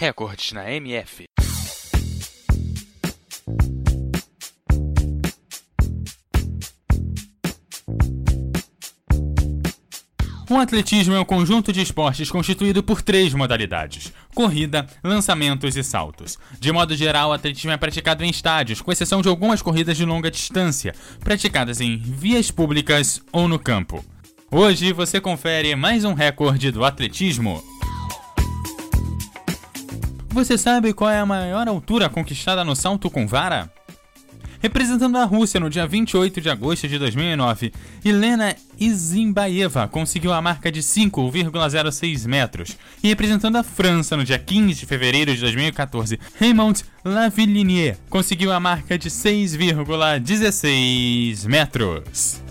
Recordes na MF. O atletismo é um conjunto de esportes constituído por três modalidades: corrida, lançamentos e saltos. De modo geral, o atletismo é praticado em estádios, com exceção de algumas corridas de longa distância, praticadas em vias públicas ou no campo. Hoje você confere mais um recorde do atletismo. Você sabe qual é a maior altura conquistada no salto com vara? Representando a Rússia no dia 28 de agosto de 2009, Helena Izimbaeva conseguiu a marca de 5,06 metros. E representando a França no dia 15 de fevereiro de 2014, Raymond Lavillinier conseguiu a marca de 6,16 metros.